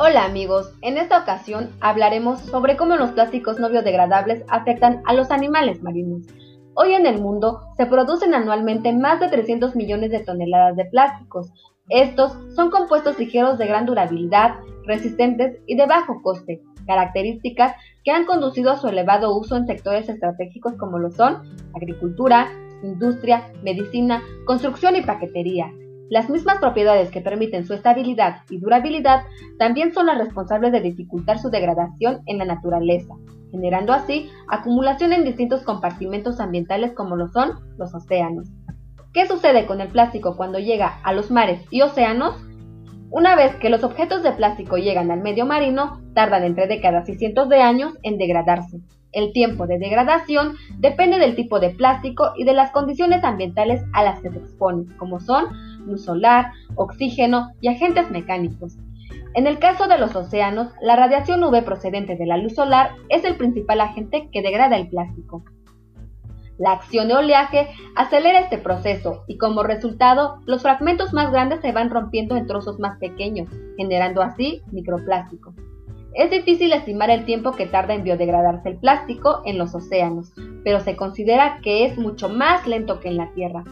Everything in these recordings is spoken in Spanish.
Hola amigos, en esta ocasión hablaremos sobre cómo los plásticos no biodegradables afectan a los animales marinos. Hoy en el mundo se producen anualmente más de 300 millones de toneladas de plásticos. Estos son compuestos ligeros de gran durabilidad, resistentes y de bajo coste, características que han conducido a su elevado uso en sectores estratégicos como lo son agricultura, industria, medicina, construcción y paquetería. Las mismas propiedades que permiten su estabilidad y durabilidad también son las responsables de dificultar su degradación en la naturaleza, generando así acumulación en distintos compartimentos ambientales como lo son los océanos. ¿Qué sucede con el plástico cuando llega a los mares y océanos? Una vez que los objetos de plástico llegan al medio marino, tardan entre décadas y cientos de años en degradarse. El tiempo de degradación depende del tipo de plástico y de las condiciones ambientales a las que se expone, como son luz solar, oxígeno y agentes mecánicos. En el caso de los océanos, la radiación UV procedente de la luz solar es el principal agente que degrada el plástico. La acción de oleaje acelera este proceso y como resultado los fragmentos más grandes se van rompiendo en trozos más pequeños, generando así microplástico. Es difícil estimar el tiempo que tarda en biodegradarse el plástico en los océanos, pero se considera que es mucho más lento que en la Tierra.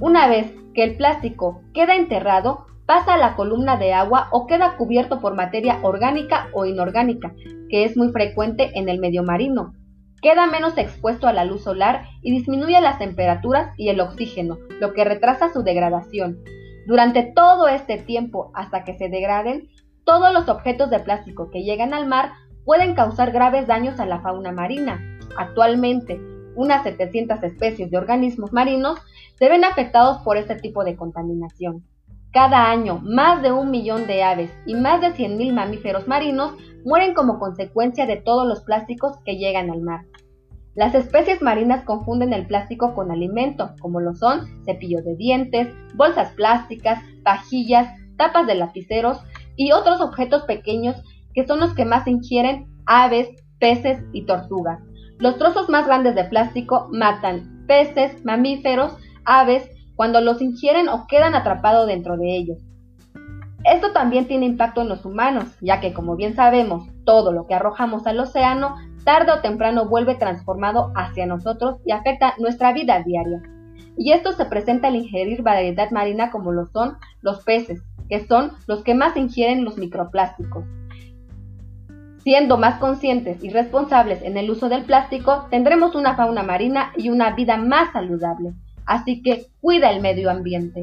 Una vez que el plástico queda enterrado, pasa a la columna de agua o queda cubierto por materia orgánica o inorgánica, que es muy frecuente en el medio marino, queda menos expuesto a la luz solar y disminuye las temperaturas y el oxígeno, lo que retrasa su degradación. Durante todo este tiempo, hasta que se degraden, todos los objetos de plástico que llegan al mar pueden causar graves daños a la fauna marina. Actualmente, unas 700 especies de organismos marinos se ven afectados por este tipo de contaminación. Cada año, más de un millón de aves y más de 100.000 mamíferos marinos mueren como consecuencia de todos los plásticos que llegan al mar. Las especies marinas confunden el plástico con alimento, como lo son cepillos de dientes, bolsas plásticas, pajillas, tapas de lapiceros y otros objetos pequeños que son los que más ingieren aves, peces y tortugas. Los trozos más grandes de plástico matan peces, mamíferos, aves cuando los ingieren o quedan atrapados dentro de ellos. Esto también tiene impacto en los humanos, ya que como bien sabemos, todo lo que arrojamos al océano tarde o temprano vuelve transformado hacia nosotros y afecta nuestra vida diaria. Y esto se presenta al ingerir variedad marina como lo son los peces, que son los que más ingieren los microplásticos. Siendo más conscientes y responsables en el uso del plástico, tendremos una fauna marina y una vida más saludable así que cuida el medio ambiente.